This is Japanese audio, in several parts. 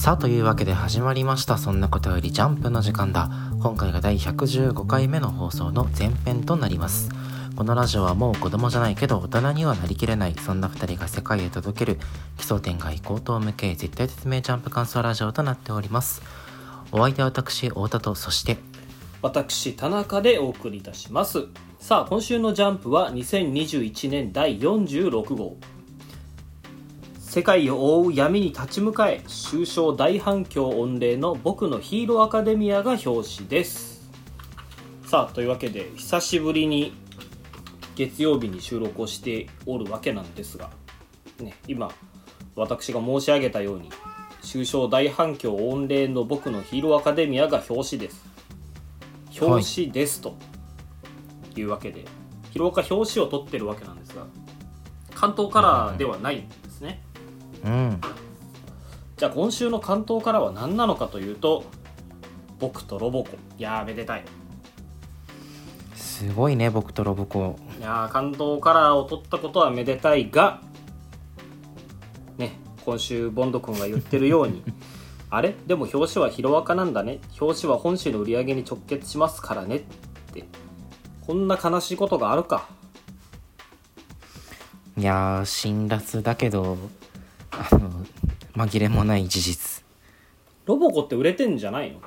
さあというわけで始まりました。そんなことよりジャンプの時間だ。今回が第115回目の放送の前編となります。このラジオはもう子供じゃないけど大人にはなりきれない。そんな2人が世界へ届ける。奇想天外高等無形絶対絶命ジャンプ感想ラジオとなっております。お相手は私太田とそして私田中でお送りいたします。さあ今週のジャンプは2021年第46号。世界を覆う闇に立ち向かえ終章大反響御礼の僕のヒーローアカデミアが表紙です。さあというわけで久しぶりに月曜日に収録をしておるわけなんですが、ね、今私が申し上げたように終章大反響御礼の僕のヒーローアカデミアが表紙です。表紙ですと。いうわけで、ヒロアカ表紙を取ってるわけなんですが関東カラーではないんですね、うん。じゃあ今週の関東カラーは何なのかというと僕とロボコ。いやーめでたい。すごいね僕とロボコ。いやー関東カラーを取ったことはめでたいがね今週ボンド君が言ってるように。あれ？でも表紙はヒロアカなんだね。表紙は本誌の売り上げに直結しますからね。って。こんな悲しいことがあるか。いやー辛辣だけどあの紛れもない事実。ロボコって売れてんじゃないの？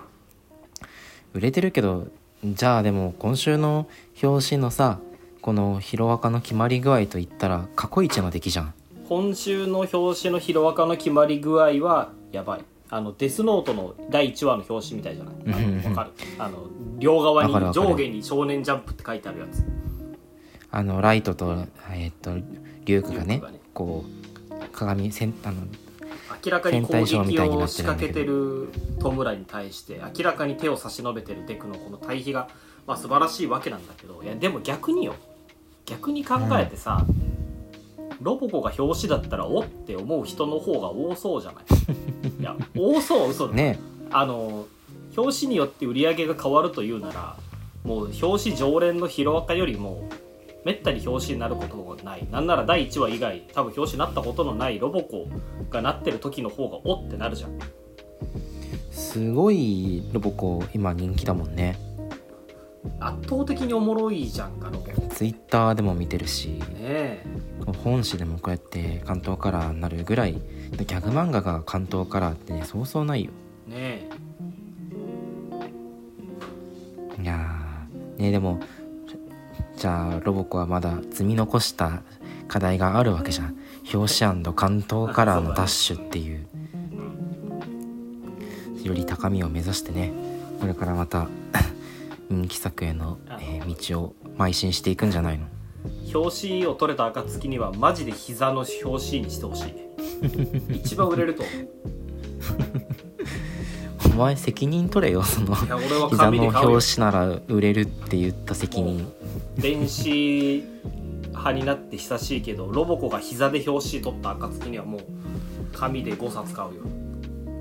売れてるけどじゃあでも今週の表紙のさこのヒロアカの決まり具合といったら過去一の出来じゃん。今週の表紙のヒロアカの決まり具合はやばい。あのデスノートの第1話の表紙みたいじゃない？わかる？あの両側に上下に「少年ジャンプ」って書いてあるやつ。あのライトとえーっとリュウクがねね。こう鏡せんあの明らかに攻撃を仕掛けてるトムラに対して明らかに手を差し伸べてるデクのこの対比が、まあ、素晴らしいわけなんだけどいやでも逆によ。逆に考えてさ、ロボコが表紙だったらおって思う人の方が多そうじゃない？いや多そうは嘘だ、ね。あの表紙によって売り上げが変わるというならもう表紙常連のヒロアカよりもめったに表紙になることがない。なんなら第1話以外多分表紙になったことのないロボコがなってる時の方がおってなるじゃん。すごいロボコ今人気だもんね。圧倒的におもろいじゃんかロボ。コねツイッターでも見てるし。え。本誌でもこうやって関東カラーになるぐらいギャグ漫画が関東カラーってねそうそうないよ。ねいやー。ねでもじゃあロボコはまだ積み残した課題があるわけじゃん。表紙関東カラーのダッシュっていう。より高みを目指してね。これからまた 人気作への、えー道を邁進していくんじゃないの？表紙を取れた暁にはマジで膝の表紙にしてほしい。一番売れると思う。お前責任取れよそのいや俺は膝の紙で買うよ。表紙なら売れるって言った責任。電子派になって久しいけどロボコが膝で表紙取った暁にはもう紙で5冊買うよ。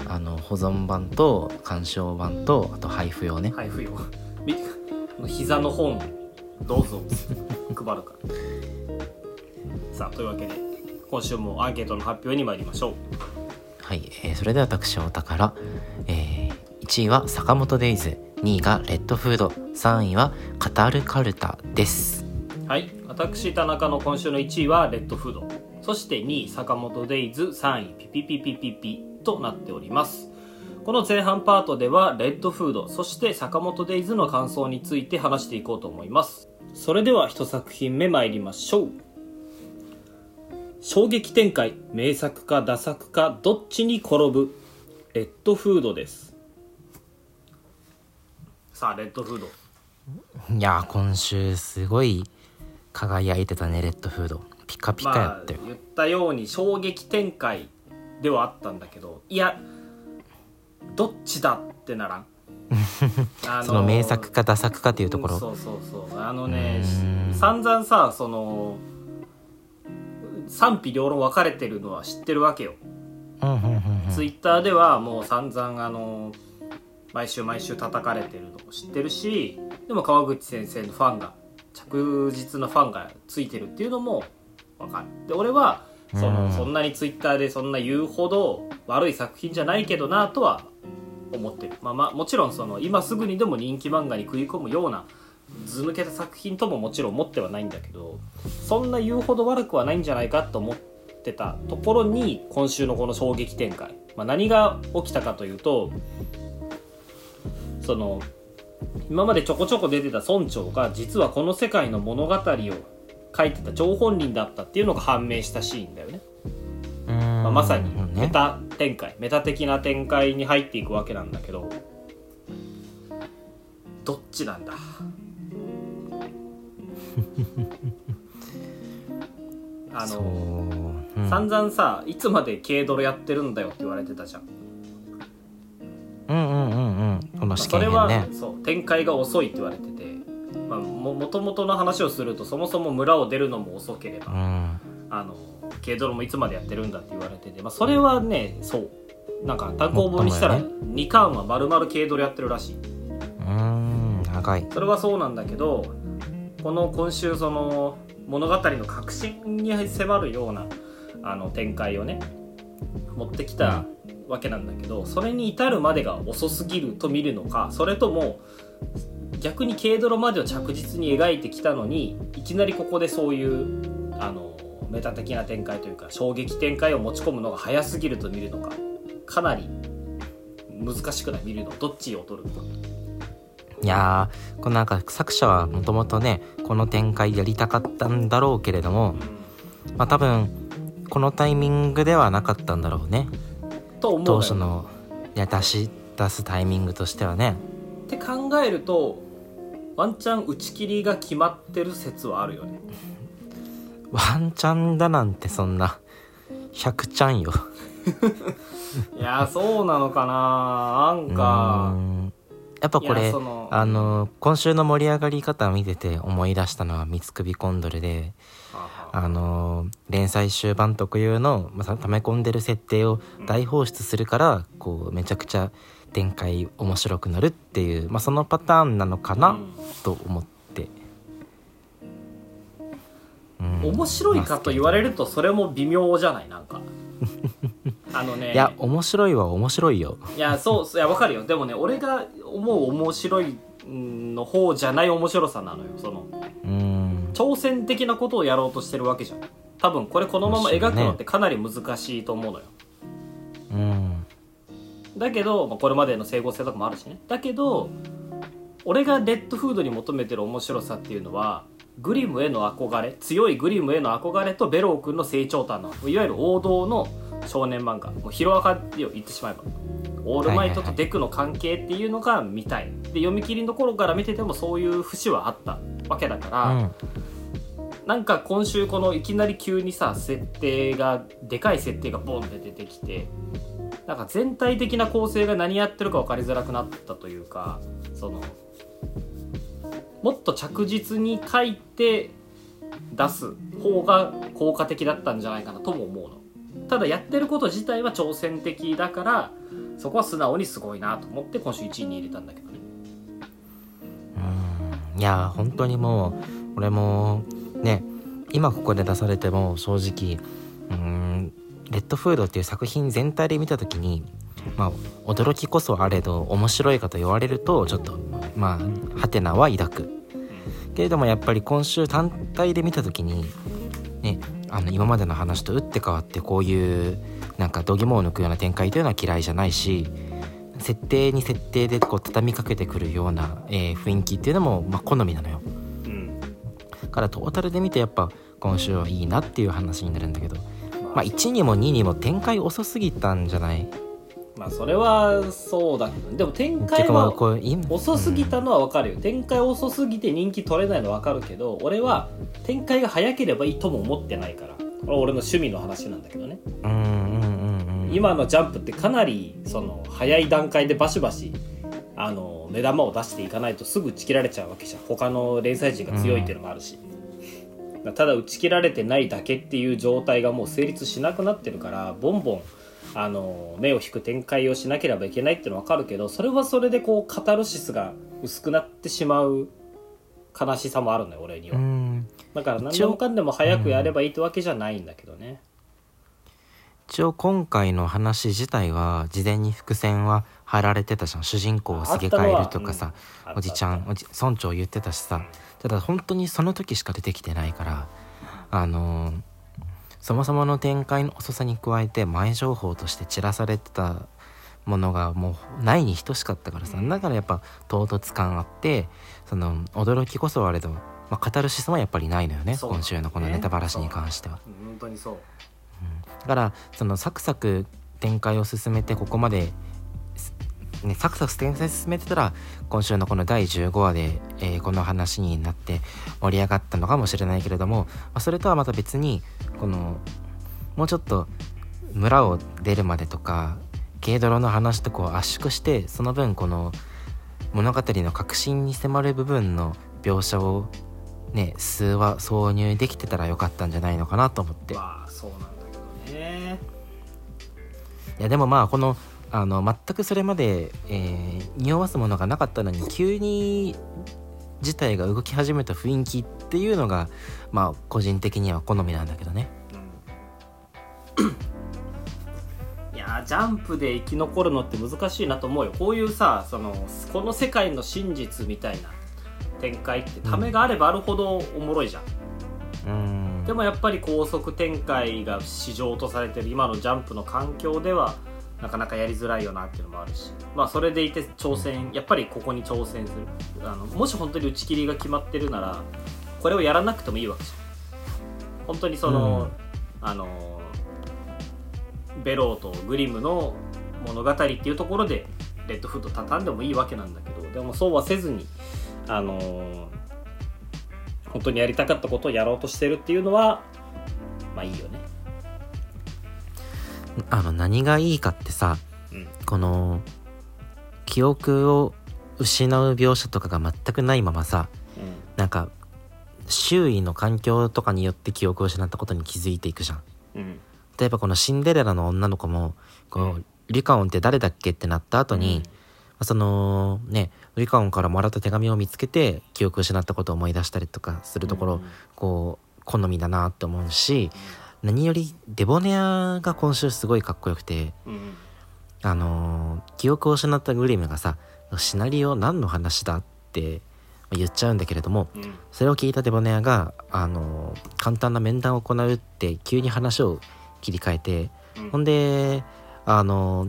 あの保存版と鑑賞版とあと配布用ね。配布よ見て膝の本どうぞ配るから。さあというわけで今週もアンケートの発表に参りましょう。はい、えーそれでは私お宝、えー1位は坂本デイズ。2位がレッドフード。3位はカタルカルタです。はい。私田中の今週の1位はレッドフード。そして2位坂本デイズ。3位ピピピピピピとなっております。この前半パートではレッドフード。そして坂本デイズの感想について話していこうと思います。それでは一作品目参りましょう。衝撃展開。名作かダ作かどっちに転ぶ？レッドフードです。さあレッドフード。いやー今週すごい輝いてたねレッドフード。ピカピカやまあったよ、言ったように衝撃展開ではあったんだけどいやどっちだってならん。あその名作かダ作かっていうところ、そうそうそう。あのね散々さその賛否両論分かれてるのは知ってるわけよ、うんうんうんうん。ツイッターではもう散々あの毎週毎週叩かれてるのも知ってるしでも川口先生のファンが着実なファンがついてるっていうのも分かる。で俺はその、うん。そんなにツイッターでそんな言うほど悪い作品じゃないけどなとは思ってる、まあ、まあもちろんその今すぐにでも人気漫画に食い込むような図抜けた作品とももちろん思ってはないんだけどそんな言うほど悪くはないんじゃないかと思ってたところに今週のこの衝撃展開、まあ、何が起きたかというとその今までちょこちょこ出てた村長が実はこの世界の物語を書いてた張本人だったっていうのが判明したシーンだよね、うん。まあ、まさにメタ展開メタ的な展開に入っていくわけなんだけどどっちなんだ？あの、うん、散々さいつまで軽泥やってるんだよって言われてたじゃんうんこのまあ試それは、験編ね。そう展開が遅いって言われてて、まあ、ももともとの話をするとそもそも村を出るのも遅ければ、うん。あの軽泥もいつまでやってるんだって言われてて、まあ、それはねそう。なんか単行本にしたらもっと2巻は丸々軽泥やってるらしい。うん長い。それはそうなんだけどこの今週その物語の核心に迫るようなあの展開をね持ってきたわけなんだけどそれに至るまでが遅すぎると見るのかそれとも逆に軽泥までを着実に描いてきたのにいきなりここでそういうあのメタ的な展開というか衝撃展開を持ち込むのが早すぎると見るのかかなり難しくない？見るの？どっちを取るのか。いやーこのなんか作者はもともとねこの展開やりたかったんだろうけれどもまあ多分このタイミングではなかったんだろうね。と思う当初のいや出し出すタイミングとしてはね。って考えるとワンチャン打ち切りが決まってる説はあるよね。ワンチャンだなんてそんな100ちゃんよ。いやそうなのかな。なんかやっぱこいれあの今週の盛り上がり方を見てて思い出したのは三つ首コンドルであの連載終盤特有の、まあ、溜め込んでる設定を大放出するからこうめちゃくちゃ展開面白くなるっていう、まあ、そのパターンなのかな、うん。と思って、うん。面白いかと言われるとそれも微妙じゃない？なんか。あのね。いや面白いは面白いよ。いやそうそういやわかるよ。でもね俺が思う面白いうんの方じゃない面白さなのよその。うん挑戦的なことをやろうとしてるわけじゃん。多分これこのまま描くのってかなり難しいと思うのよ。うんだけど、まあ、これまでの整合性とかもあるしね。だけど俺がレッドフードに求めてる面白さっていうのはグリムへの憧れ強いグリムへの憧れとベロー君の成長端の。いわゆる王道の少年漫画。もうヒロアカで言ってしまえば。オールマイトとデクの関係っていうのが見たい。で読み切りの頃から見ててもそういう節はあったわけだから、うん。なんか今週このいきなり急にさ設定がでかい設定がボンって出てきてなんか全体的な構成が何やってるか分かりづらくなったというかそのもっと着実に書いて出す方が効果的だったんじゃないかなとも思うの。ただやってること自体は挑戦的だからそこは素直にすごいなと思って今週1位に入れたんだけどいや本当にもう俺もね今ここで出されても正直うんレッドフードっていう作品全体で見た時にまあ驚きこそあれど面白いかと言われるとちょっとまあハテナは抱く。けれどもやっぱり今週単体で見た時にねあの今までの話と打って変わってこういうなんか度肝を抜くような展開というのは嫌いじゃないし設定に設定でこう畳みかけてくるような、えー雰囲気っていうのも、まあ、好みなのよ。うん。だからトータルで見てやっぱ今週はいいなっていう話になるんだけどまあ。1にも2にも展開遅すぎたんじゃない？まあそれはそうだけどでも展開は遅すぎたのは分かるよ。展開遅すぎて人気取れないのは分かるけど俺は展開が早ければいいとも思ってないから。これは俺の趣味の話なんだけどね。うん今のジャンプってかなりその早い段階でバシバシあの目玉を出していかないとすぐ打ち切られちゃうわけじゃん。他の連載陣が強いっていうのもあるし、ただ打ち切られてないだけっていう状態がもう成立しなくなってるからボンボンあの目を引く展開をしなければいけないっていうのは分かるけどそれはそれでこうカタルシスが薄くなってしまう悲しさもあるのよ俺には、うん。だから何でもかんでも早くやればいいってわけじゃないんだけどね、一応今回の話自体は事前に伏線は貼られてたじゃん。主人公をすげ替えるとかさ、うんおじちゃんおじ村長言ってたしさ。ただ本当にその時しか出てきてないからあのーそもそもの展開の遅さに加えて前情報として散らされてたものがもうないに等しかったからさだからやっぱ唐突感あってその驚きこそあれど、まあ、カタルシスもやっぱりないのよね今週のこのネタバラシに関しては。うん本当にそうだからそのサクサク展開を進めてここまで、ね、サクサク展開進めてたら今週のこの第15話で、えーこの話になって盛り上がったのかもしれないけれども、ま、それとはまた別にこのもうちょっと村を出るまでとか軽泥の話とこう圧縮してその分この物語の核心に迫る部分の描写をね数話挿入できてたらよかったんじゃないのかなと思って。いやでもまあこのあの全くそれまで、えー匂わすものがなかったのに急に事態が動き始めた雰囲気っていうのがまあ個人的には好みなんだけどね。いやージャンプで生き残るのって難しいなと思うよ。こういうさそのこの世界の真実みたいな展開ってためがあればあるほどおもろいじゃん、うーんでもやっぱり高速展開が市場とされてる今のジャンプの環境ではなかなかやりづらいよなっていうのもあるし。まあそれでいて挑戦やっぱりここに挑戦する。あのもし本当に打ち切りが決まってるならこれをやらなくてもいいわけじゃん。本当にその、あのベローとグリムの物語っていうところでレッドフッド畳んでもいいわけなんだけどでもそうはせずにあの本当にやりたかったことをやろうとしてるっていうのはまあいいよね。あの何がいいかってさうん。この記憶を失う描写とかが全くないままさなんか周囲の環境とかによって記憶を失ったことに気づいていくじゃん。うん。例えばこのシンデレラの女の子もこううリカオンって誰だっけってなった後に、そのねリカオンからもらった手紙を見つけて記憶を失ったことを思い出したりとかするところ、こう好みだなって思うし何よりデボネアが今週すごいかっこよくてうん。うんあのー記憶を失ったグリムがさシナリオ何の話だって言っちゃうんだけれどもうん。それを聞いたデボネアが、あのー簡単な面談を行うって急に話を切り替えてうん。ほんであの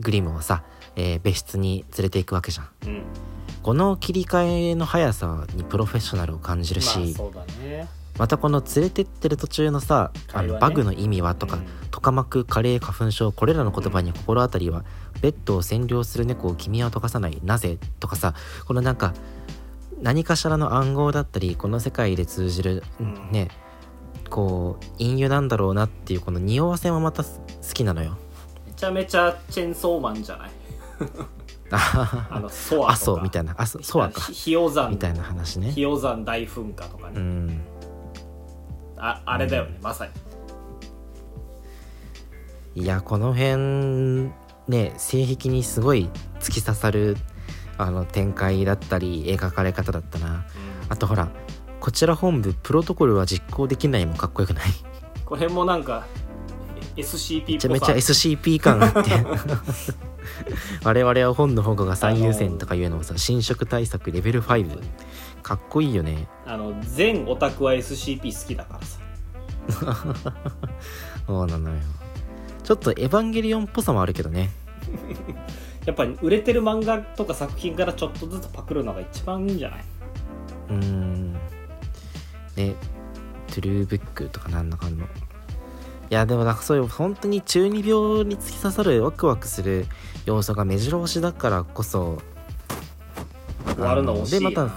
グリムをさ、えー別室に連れていくわけじゃん。うん。この切り替えの速さにプロフェッショナルを感じるし、まあね。またこの連れてってる途中のさ、ね。のバグの意味はとか、うん。トカマクカレー花粉症これらの言葉に心当たりは、ベッドを占領する猫を君は溶かさないなぜとかさこのなんか何かしらの暗号だったりこの世界で通じる、ん。ねこう隠喩なんだろうなっていうこの匂わせもまた好きなのよ。めちゃめちゃチェーンソーマンじゃない？ああのソアあとか。そうみたいな。あそそうか。ひひよ山。みたいな話ね。ひよ山大噴火とかうね、ん。ああれだよねまさに。いやこの辺ね性癖にすごい突き刺さるあの展開だったり描かれ方だったな。あとほらこちら本部プロトコルは実行できないもかっこよくない？これもなんかえ SCP っぽさ。めちゃめちゃ SCP 感あって 我々は本の保護が最優先とかいうのをさ侵食対策レベル5かっこいいよね。あの全オタクは SCP 好きだからさ。そうなのよ。ちょっとエヴァンゲリオンっぽさもあるけどね。やっぱり売れてる漫画とか作品からちょっとずつパクるのが一番いいんじゃない？うーん。ね。トゥルーブックとかなんだかんのいやでもなんかそういう本当に中二病に突き刺さるワクワクする要素が目白押しだからこそ。終わるの惜しいな。でまたう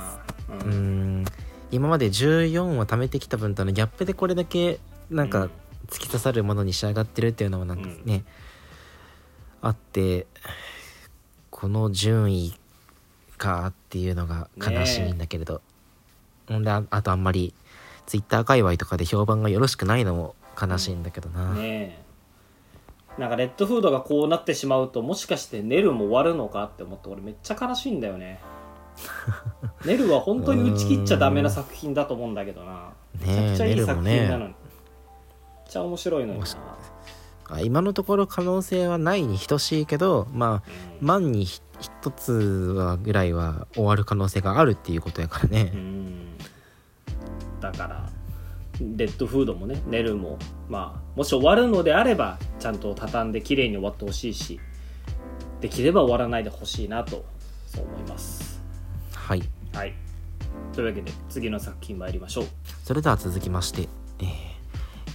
ーん。今まで14を貯めてきた分とのギャップでこれだけなんかうん突き刺さるものに仕上がってるっていうのもなんかね、あってこの順位かっていうのが悲しいんだけれど、ほんでああとあんまりツイッター界隈とかで評判がよろしくないのも悲しいんだけどな、ねえ。なんかレッドフードがこうなってしまうともしかしてネルも終わるのかって思って俺めっちゃ悲しいんだよね。ネルは本当に打ち切っちゃダメな作品だと思うんだけどな。めちゃくちゃいい作品なのに、ちゃ面白いのにな。今のところ可能性はないに等しいけどまあ万にひ一つはぐらいは終わる可能性があるっていうことやからね、うん。だからレッドフードもねネルもまあもし終わるのであればちゃんと畳んで綺麗に終わってほしいしできれば終わらないでほしいなとそう思います。はい。はい。というわけで次の作品参りましょう。それでは続きまして、えー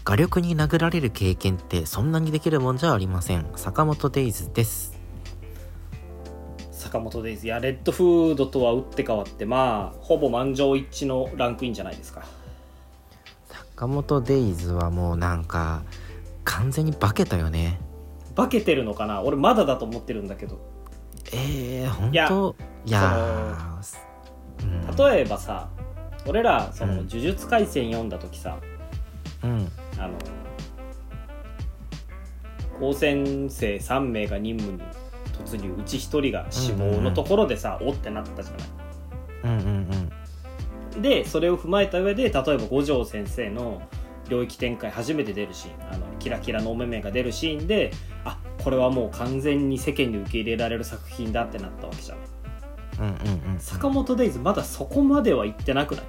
画力に殴られる経験ってそんなにできるもんじゃありません。坂本デイズです。坂本デイズ。いやレッドフードとは打って変わってまあほぼ満場一致のランクインじゃないですか坂本デイズはもうなんか完全に化けたよね。化けてるのかな？俺まだだと思ってるんだけど。えー、本いや当いやーうん。例えばさ俺らそのうん。呪術廻戦読んだ時さ、うん。あの高専生3名が任務に突入。うち1人が死亡のところでさ、おってなったじゃない。うんうんうんでそれを踏まえた上で例えば五条先生の領域展開初めて出るシーンあのキラキラのお目目が出るシーンであこれはもう完全に世間に受け入れられる作品だってなったわけじゃないうんうんうん。坂本デイズまだそこまでは行ってなくない？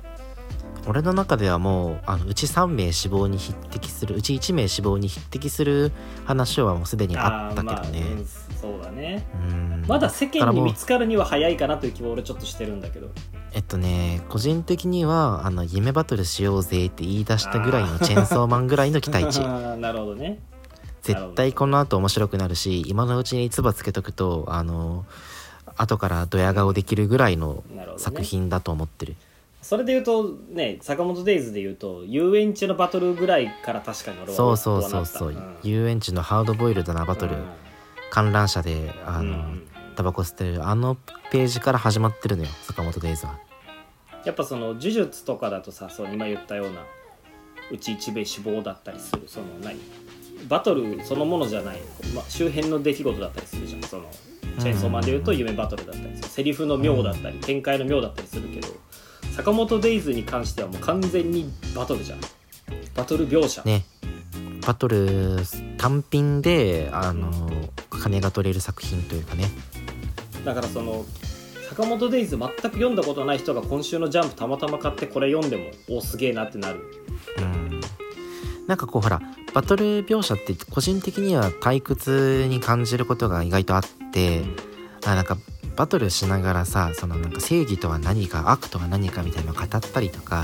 俺の中ではもうあのうち3名死亡に匹敵するうち1名死亡に匹敵する話はもうすでにあったけどーまあねうんそうだね。うん。まだ世間に見つつかるには早いかなという気は俺ちょっとしてるんだけど。えっとね個人的にはあの夢バトルしようぜって言い出したぐらいのチェーンソーマンぐらいの期待値。なるほどね。絶対この後面白くなるし今のうちに唾つけとくとあの後からドヤ顔できるぐらいの作品だと思ってる、それで言うとね坂本デイズで言うと遊園地のバトルぐらいから確かに俺はそうそうそうそう、なった遊園地のハードボイルドなバトル、うん観覧車であの、うん。タバコ吸ってるあのページから始まってるのよ坂本デイズは。やっぱその呪術とかだとさそう今言ったようなうち一兵衛死亡だったりするその何？バトルそのものじゃない、まあ、周辺の出来事だったりするじゃん。そのチェーンソーマンで言うと夢バトルだったりする。セリフの妙だったり展開の妙だったりするけど坂本デイズに関してはもう完全にバトルじゃん。バトル描写、ね。バトル単品であの金が取れる作品というかね。だからその坂本デイズ全く読んだことない人が今週のジャンプたまたま買ってこれ読んでもおすげえなってなる。うん。なんかこうほらバトル描写って個人的には退屈に感じることが意外とあってあなんかバトルしながらさそのなんか正義とは何か悪とは何かみたいなのを語ったりとか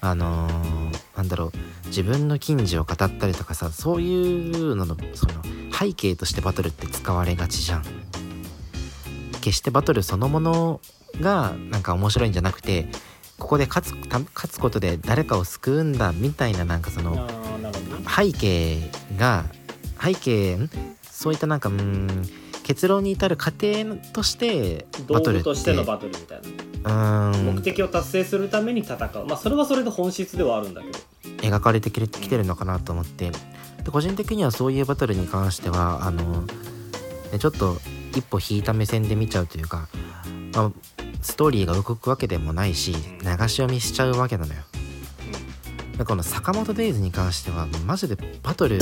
あのーなんだろう自分の近所を語ったりとかさそういうののその背景としてバトルって使われがちじゃん。決してバトルそのものがなんか面白いんじゃなくてここで勝つた勝つことで誰かを救うんだみたいななんかそあの背景が背景ん？そういったなんかうーん結論に至る過程として道バトルとしてのバトルみたいな。うーん。目的を達成するために戦う。まあそれはそれで本質ではあるんだけど。描かれてきてるのかなと思ってで個人的にはそういうバトルに関してはあの、ね、ちょっと一歩引いた目線で見ちゃうというか、まあ、ストーリーが動くわけでもないし流し読みしちゃうわけなのよ。でこの坂本デイズに関してはマジでバトル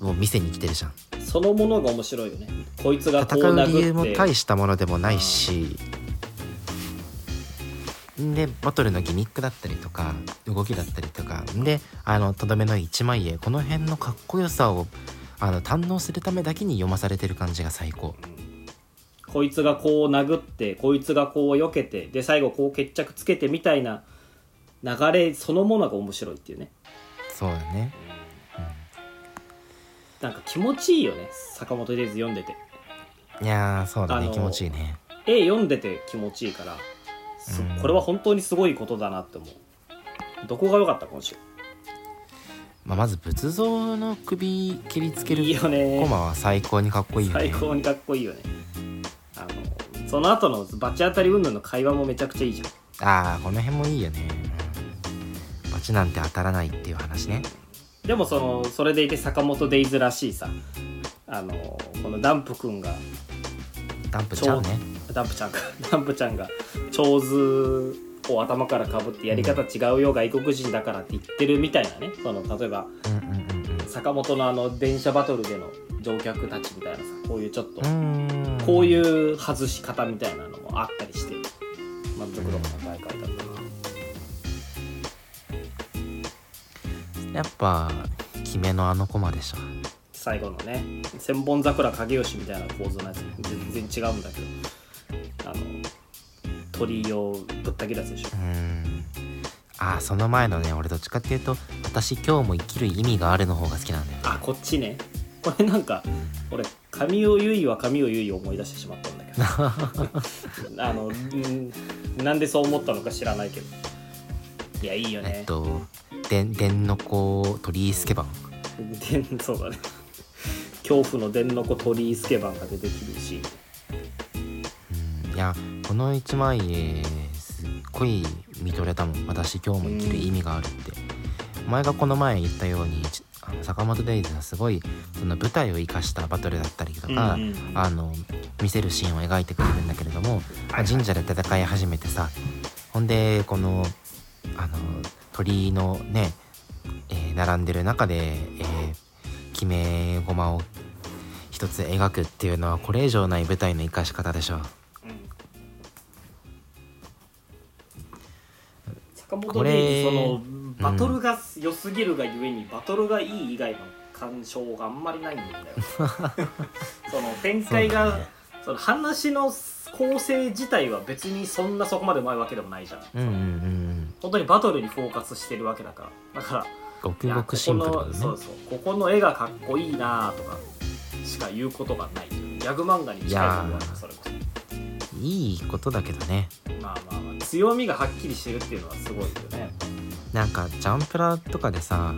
を見せに来てるじゃん。そのものが面白いよねこいつがこう戦う理由も大したものでもないしでバトルのギミックだったりとか動きだったりとかであのとどめの一枚絵この辺のかっこよさをあの堪能するためだけに読まされてる感じが最高。こいつがこう殴ってこいつがこう避けてで最後こう決着つけてみたいな流れそのものが面白いっていうね。そうだね。なんか気持ちいいよね坂本デイズ読んでて。いやーそうだね。気持ちいいね。絵読んでて気持ちいいからこれは本当にすごいことだなって思う。どこが良かった今週？まあ、まず仏像の首切りつけるいいよね。コマは最高にかっこいいよね。最高にかっこいいよね。あのその後のバチ当たり云々の会話もめちゃくちゃいいじゃん。ああこの辺もいいよね、うん、バチなんて当たらないっていう話ね。でもそのそれでいて坂本デイズらしいさ。あのこのダンプくんがダンプちゃうね。ダンプちゃんか。ダンプちゃんが長図を頭からかぶってやり方違うよ外国人だからって言ってるみたいなね。その例えば坂本のあの電車バトルでの乗客たちみたいなさこういうちょっとこういう外し方みたいなのもあったりして満足度の高い回だったな。やっぱ決めのあのコマでしょ最後のね千本桜影吉みたいな構図のやつ全然違うんだけど鳥居をぶった切るやつでしょ。うあーその前のね俺どっちかっていうと私今日も生きる意味があるの方が好きなんだよね。あこっちね。これなんか俺神尾結衣は神尾結衣を思い出してしまったんだけど。あのんなんでそう思ったのか知らないけど。いやいいよえねっとで電の子鳥居助番。でそうだね。恐怖の電の子鳥居助番が出てくるし。うんいやこの一枚絵すっごい見とれたもん。私今日も生きる意味があるって、お前がこの前言ったようにちあの坂本デイズはすごいその舞台を生かしたバトルだったりとか、うんうん。あの見せるシーンを描いてくれるんだけれども、まあ神社で戦い始めてさほんでこのあの鳥居のね、えー並んでる中で、えー決め駒を一つ描くっていうのはこれ以上ない舞台の生かし方でしょう。坂本そのバトルが良すぎるがゆえに、バトルがいい以外の感傷があんまりないんだよ その展開がその話の構成自体は別にそんなそこまでうまいわけでもないじゃん、うんうんうん本当にバトルにフォーカスしてるわけだから。だからごくごくシンプルだね。ここのそうそうここの絵がかっこいいなとかしか言うことがない。ギャグ漫画に近いと思うわけそれこいいことだけどね強みがはっきりしてるっていうのはすごいよね。なんかジャンプラとかでさ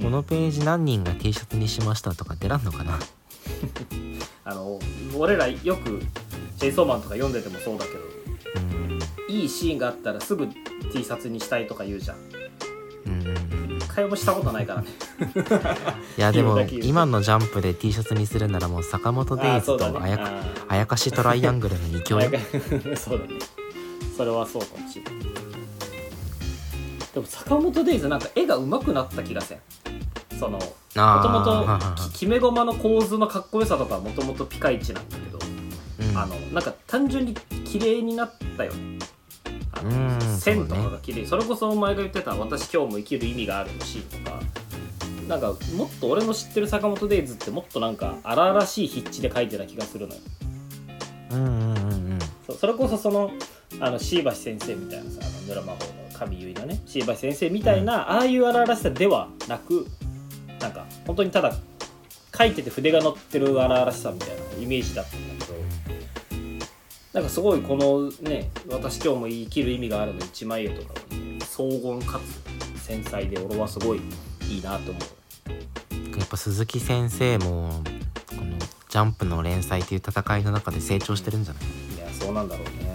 このページ何人が T シャツにしましたとか出らんのかな？あの俺らよくチェイソーマンとか読んでてもそうだけどうん。いいシーンがあったらすぐ T シャツにしたいとか言うじゃん。うんうんうん一回もしたことないからね。いやでも今のジャンプで T シャツにするならもう坂本デイズとあやかしトライアングルの2強 そうだねそれはそうかもしれない。でも坂本デイズなんか絵が上手くなった気がせん。そのもとあもと決め駒の構図のかっこよさとかはもともとピカイチなんだけど、うん。あのなんか単純に綺麗になったよね。あのうん線とかが綺麗。それこそお前が言ってた「私今日も生きる意味がある」のシーンとか。なんかもっと俺の知ってる坂本デイズってもっとなんか荒々しい筆致で描いてた気がするのよ。うんうんうんうん。そうそれこそそのあの椎橋先生みたいなさあの村魔法の神結衣のね椎橋先生みたいな、ああいう荒々しさではなくなんか本当にただ書いてて筆が乗ってる荒々しさみたいなイメージだったんだけどなんかすごいこのね「私今日も生きる意味がある」の一枚絵とかはね荘厳かつ繊細で俺はすごいいいなと思う。やっぱ鈴木先生もこのジャンプの連載という戦いの中で成長してるんじゃない？いやそうなんだろうね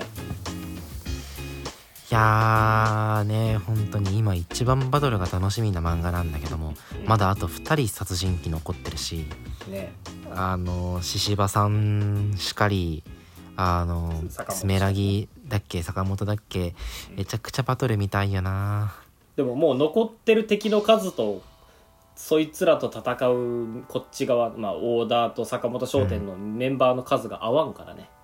いやーね本当に今一番バトルが楽しみな漫画なんだけどもまだあと2人殺人鬼残ってるしね。あの獅子場さんしかりあのスメラギだっけ坂本だっけめちゃくちゃバトル見たいよな。でももう残ってる敵の数とそいつらと戦うこっち側まあオーダーと坂本商店のメンバーの数が合わんからね、あー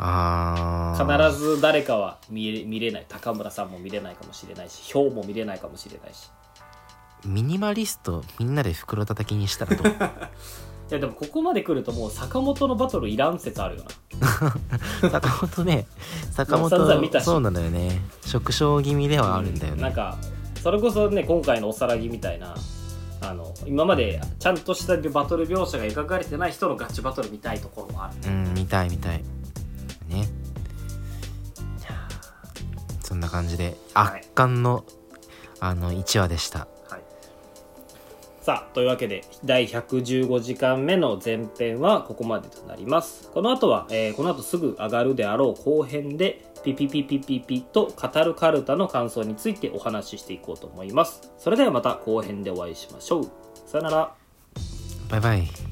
必ず誰かは見れ見れない。高村さんも見れないかもしれないしヒョウも見れないかもしれないし。ミニマリストみんなで袋叩きにしたらどう？いやでもここまで来るともう坂本のバトルいらん説あるよな。坂本ね坂もう散々見たし。本そうなんだよね。縮小気味ではあるんだよね。なんかそれこそね今回のおさらぎみたいなあの今までちゃんとしたバトル描写が描かれてない人のガチバトル見たいところもある。うん見たい見たいんな感じではい。圧巻の、あの1話でした。はい、さあというわけで第115時間目の前編はここまでとなります。この後は、えーこの後すぐ上がるであろう後編でピピピピピピと語るカルタの感想についてお話ししていこうと思います。それではまた後編でお会いしましょう。さよなら。バイバイ